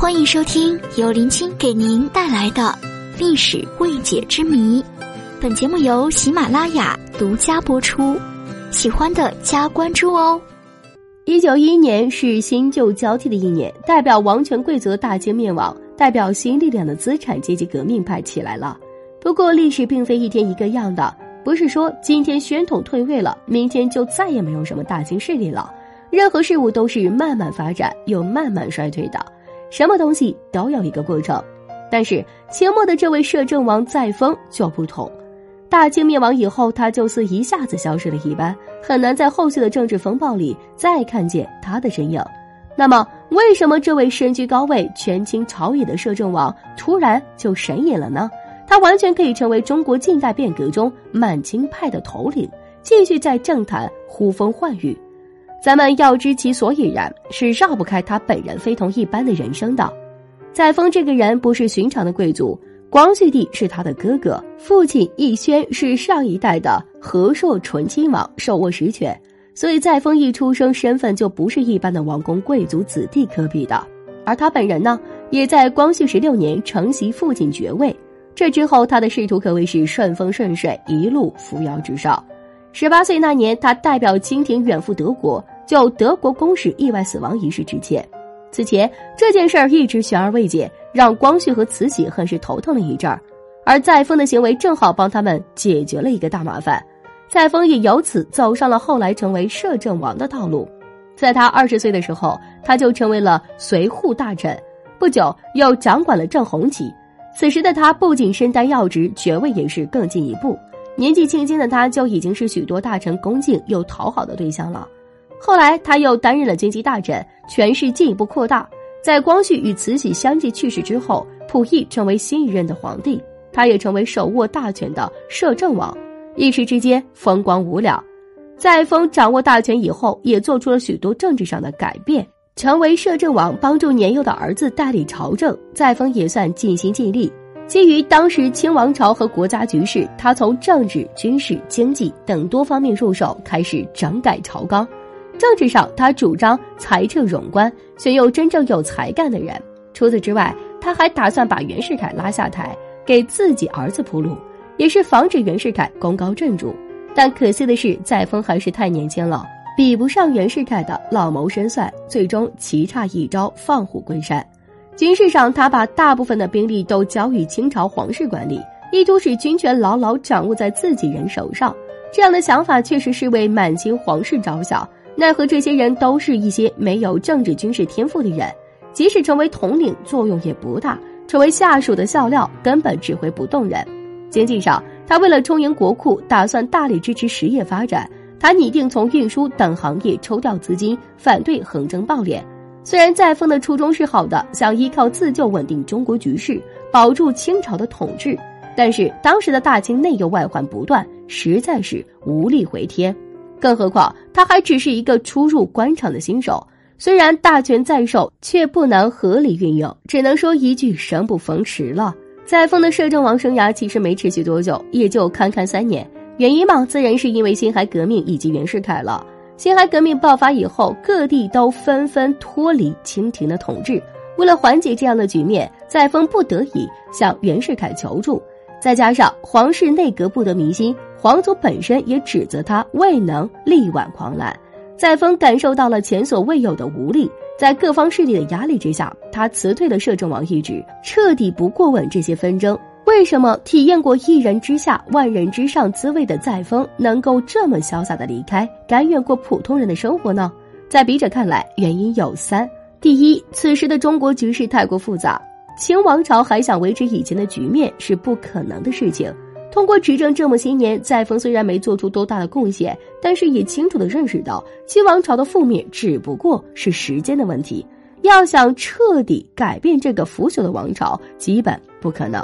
欢迎收听由林青给您带来的历史未解之谜。本节目由喜马拉雅独家播出，喜欢的加关注哦。一九一一年是新旧交替的一年，代表王权贵族大清灭亡，代表新力量的资产阶级革命派起来了。不过，历史并非一天一个样的，不是说今天宣统退位了，明天就再也没有什么大清势力了。任何事物都是慢慢发展又慢慢衰退的，什么东西都有一个过程。但是清末的这位摄政王载沣就不同，大清灭亡以后，他就似一下子消失了一般，很难在后续的政治风暴里再看见他的身影。那么，为什么这位身居高位、权倾朝野的摄政王突然就神隐了呢？他完全可以成为中国近代变革中满清派的头领，继续在政坛呼风唤雨。咱们要知其所以然，是绕不开他本人非同一般的人生的。载沣这个人不是寻常的贵族，光绪帝是他的哥哥，父亲奕轩是上一代的和硕纯亲王，手握实权，所以载沣一出生身份就不是一般的王公贵族子弟可比的。而他本人呢，也在光绪十六年承袭父亲爵位，这之后他的仕途可谓是顺风顺水，一路扶摇直上。十八岁那年，他代表清廷远赴德国，就德国公使意外死亡一事致歉。此前这件事儿一直悬而未解，让光绪和慈禧很是头疼了一阵儿。而载沣的行为正好帮他们解决了一个大麻烦，载沣也由此走上了后来成为摄政王的道路。在他二十岁的时候，他就成为了随护大臣，不久又掌管了正红旗。此时的他不仅身担要职，爵位也是更进一步。年纪轻轻的他就已经是许多大臣恭敬又讨好的对象了。后来他又担任了军机大臣，权势进一步扩大。在光绪与慈禧相继去世之后，溥仪成为新一任的皇帝，他也成为手握大权的摄政王，一时之间风光无两。载沣掌握大权以后，也做出了许多政治上的改变，成为摄政王，帮助年幼的儿子代理朝政。载沣也算尽心尽力。基于当时清王朝和国家局势，他从政治、军事、经济等多方面入手，开始整改朝纲。政治上，他主张裁撤冗官，选用真正有才干的人。除此之外，他还打算把袁世凯拉下台，给自己儿子铺路，也是防止袁世凯功高震主。但可惜的是，载沣还是太年轻了，比不上袁世凯的老谋深算，最终棋差一招，放虎归山。军事上，他把大部分的兵力都交予清朝皇室管理，意图使军权牢牢掌握在自己人手上。这样的想法确实是为满清皇室着想。奈何这些人都是一些没有政治军事天赋的人，即使成为统领，作用也不大。成为下属的笑料，根本指挥不动人。经济上，他为了充盈国库，打算大力支持实业发展。他拟定从运输等行业抽调资金，反对横征暴敛。虽然载沣的初衷是好的，想依靠自救稳定中国局势，保住清朝的统治，但是当时的大清内忧外患不断，实在是无力回天。更何况他还只是一个初入官场的新手，虽然大权在手，却不能合理运用，只能说一句生不逢时了。载沣的摄政王生涯其实没持续多久，也就堪堪三年。原因嘛，自然是因为辛亥革命以及袁世凯了。辛亥革命爆发以后，各地都纷纷脱离清廷的统治。为了缓解这样的局面，载沣不得已向袁世凯求助。再加上皇室内阁不得民心，皇族本身也指责他未能力挽狂澜。载沣感受到了前所未有的无力，在各方势力的压力之下，他辞退了摄政王一职，彻底不过问这些纷争。为什么体验过一人之下、万人之上滋味的载沣能够这么潇洒的离开，甘愿过普通人的生活呢？在笔者看来，原因有三：第一，此时的中国局势太过复杂，清王朝还想维持以前的局面是不可能的事情。通过执政这么些年，载沣虽然没做出多大的贡献，但是也清楚的认识到，清王朝的覆灭只不过是时间的问题。要想彻底改变这个腐朽的王朝，基本不可能。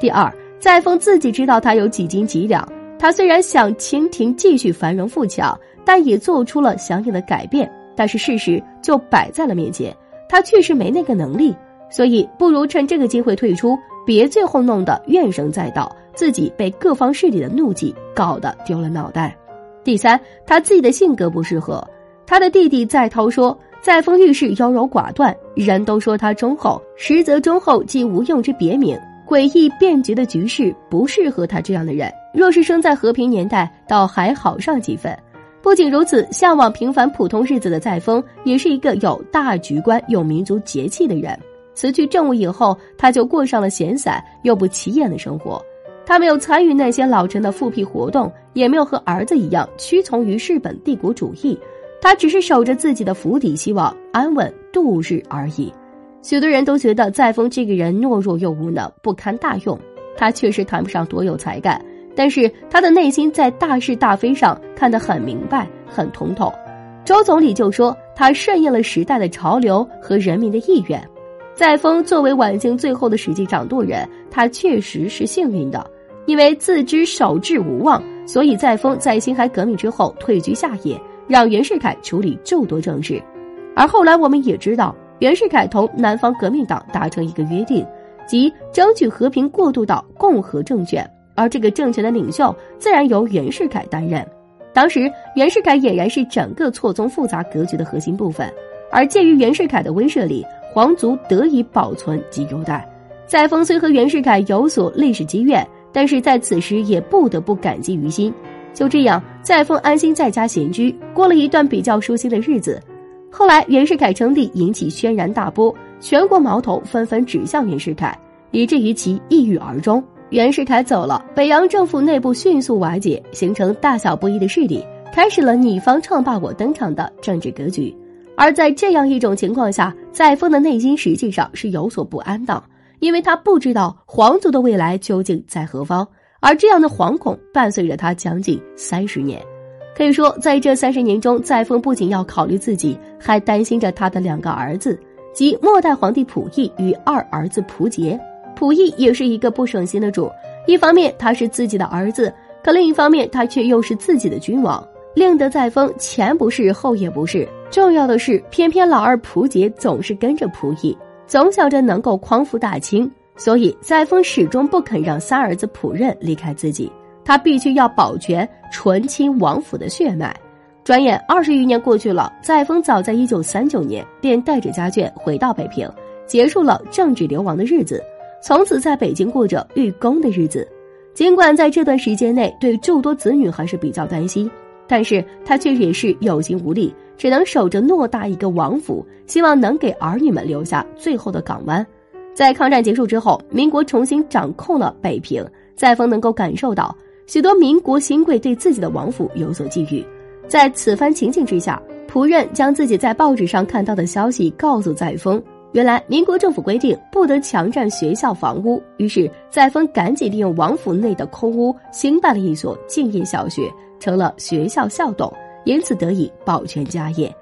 第二，载沣自己知道他有几斤几两。他虽然想清廷继续繁荣富强，但也做出了相应的改变。但是事实就摆在了面前，他确实没那个能力。所以，不如趁这个机会退出，别最后弄得怨声载道，自己被各方势力的怒气搞得丢了脑袋。第三，他自己的性格不适合。他的弟弟载涛说，载沣遇事优柔寡断，人都说他忠厚，实则忠厚即无用之别名。诡异变局的局势不适合他这样的人。若是生在和平年代，倒还好上几分。不仅如此，向往平凡普通日子的载沣，也是一个有大局观、有民族节气的人。辞去政务以后，他就过上了闲散又不起眼的生活。他没有参与那些老臣的复辟活动，也没有和儿子一样屈从于日本帝国主义。他只是守着自己的府邸，希望安稳度日而已。许多人都觉得载沣这个人懦弱又无能，不堪大用。他确实谈不上多有才干，但是他的内心在大是大非上看得很明白、很通透。周总理就说他顺应了时代的潮流和人民的意愿。载沣作为晚清最后的实际掌舵人，他确实是幸运的，因为自知守志无望，所以载沣在辛亥革命之后退居下野，让袁世凯处理诸多政事。而后来我们也知道。袁世凯同南方革命党达成一个约定，即争取和平过渡到共和政权，而这个政权的领袖自然由袁世凯担任。当时，袁世凯俨然是整个错综复杂格局的核心部分，而介于袁世凯的威慑力，皇族得以保存及优待。载沣虽和袁世凯有所历史积怨，但是在此时也不得不感激于心。就这样，载沣安心在家闲居，过了一段比较舒心的日子。后来，袁世凯称帝引起轩然大波，全国矛头纷纷指向袁世凯，以至于其抑郁而终。袁世凯走了，北洋政府内部迅速瓦解，形成大小不一的势力，开始了你方唱罢我登场的政治格局。而在这样一种情况下，载沣的内心实际上是有所不安的，因为他不知道皇族的未来究竟在何方，而这样的惶恐伴随着他将近三十年。可以说，在这三十年中，载沣不仅要考虑自己，还担心着他的两个儿子，即末代皇帝溥仪与二儿子溥杰。溥仪也是一个不省心的主，一方面他是自己的儿子，可另一方面他却又是自己的君王，令得载沣前不是后也不是。重要的是，偏偏老二溥杰总是跟着溥仪，总想着能够匡扶大清，所以载沣始终不肯让三儿子溥任离开自己。他必须要保全纯亲王府的血脉。转眼二十余年过去了，载沣早在一九三九年便带着家眷回到北平，结束了政治流亡的日子，从此在北京过着寓公的日子。尽管在这段时间内对诸多子女还是比较担心，但是他却也是有心无力，只能守着偌大一个王府，希望能给儿女们留下最后的港湾。在抗战结束之后，民国重新掌控了北平，载沣能够感受到。许多民国新贵对自己的王府有所觊觎，在此番情境之下，仆人将自己在报纸上看到的消息告诉载沣。原来民国政府规定不得强占学校房屋，于是载沣赶紧利用王府内的空屋兴办了一所敬业小学，成了学校校董，因此得以保全家业。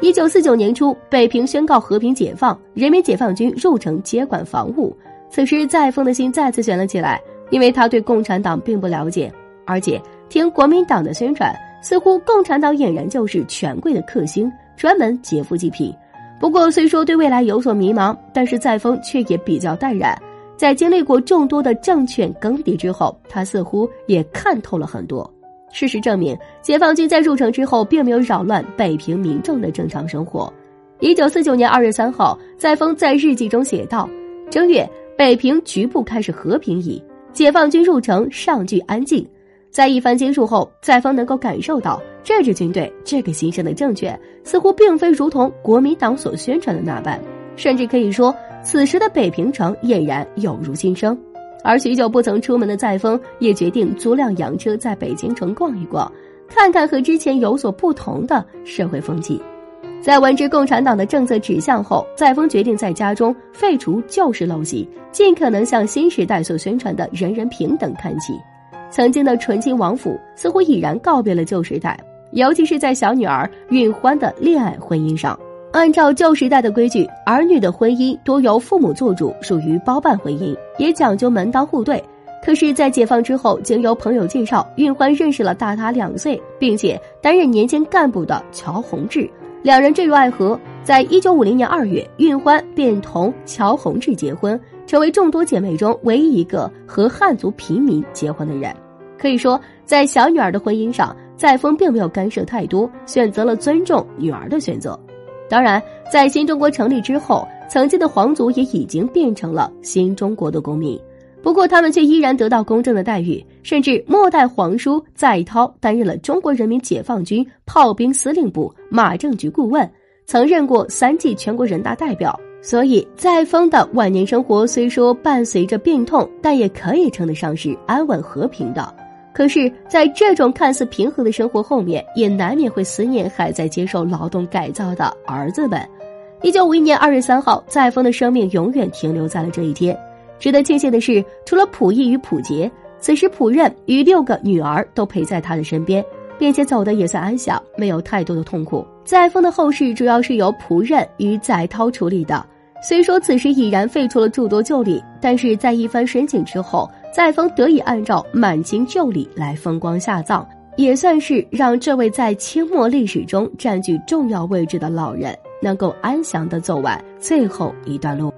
一九四九年初，北平宣告和平解放，人民解放军入城接管防务。此时，载沣的心再次悬了起来。因为他对共产党并不了解，而且听国民党的宣传，似乎共产党俨然就是权贵的克星，专门劫富济贫。不过，虽说对未来有所迷茫，但是载沣却也比较淡然。在经历过众多的政权更迭之后，他似乎也看透了很多。事实证明，解放军在入城之后，并没有扰乱北平民众的正常生活。一九四九年二月三号，载沣在日记中写道：“正月，北平局部开始和平矣。”解放军入城，尚具安静。在一番接触后，载沣能够感受到，这支军队，这个新生的政权，似乎并非如同国民党所宣传的那般。甚至可以说，此时的北平城俨然有如新生。而许久不曾出门的载沣，也决定租辆洋车在北京城逛一逛，看看和之前有所不同的社会风气。在闻知共产党的政策指向后，载沣决定在家中废除旧式陋习，尽可能向新时代所宣传的人人平等看齐。曾经的纯亲王府似乎已然告别了旧时代，尤其是在小女儿允欢的恋爱婚姻上。按照旧时代的规矩，儿女的婚姻多由父母做主，属于包办婚姻，也讲究门当户对。可是，在解放之后，经由朋友介绍，允欢认识了大他两岁，并且担任年轻干部的乔宏志。两人坠入爱河，在一九五零年二月，运欢便同乔宏志结婚，成为众多姐妹中唯一一个和汉族平民结婚的人。可以说，在小女儿的婚姻上，载沣并没有干涉太多，选择了尊重女儿的选择。当然，在新中国成立之后，曾经的皇族也已经变成了新中国的公民。不过，他们却依然得到公正的待遇，甚至末代皇叔载涛担任了中国人民解放军炮兵司令部马政局顾问，曾任过三届全国人大代表。所以，载沣的晚年生活虽说伴随着病痛，但也可以称得上是安稳和平的。可是，在这种看似平和的生活后面，也难免会思念还在接受劳动改造的儿子们。一九五一年二月三号，载沣的生命永远停留在了这一天。值得庆幸的是，除了溥仪与溥杰，此时溥任与六个女儿都陪在他的身边，并且走得也算安详，没有太多的痛苦。载沣的后事主要是由溥任与载涛处理的。虽说此时已然废除了诸多旧礼，但是在一番申请之后，载沣得以按照满清旧礼来风光下葬，也算是让这位在清末历史中占据重要位置的老人能够安详的走完最后一段路。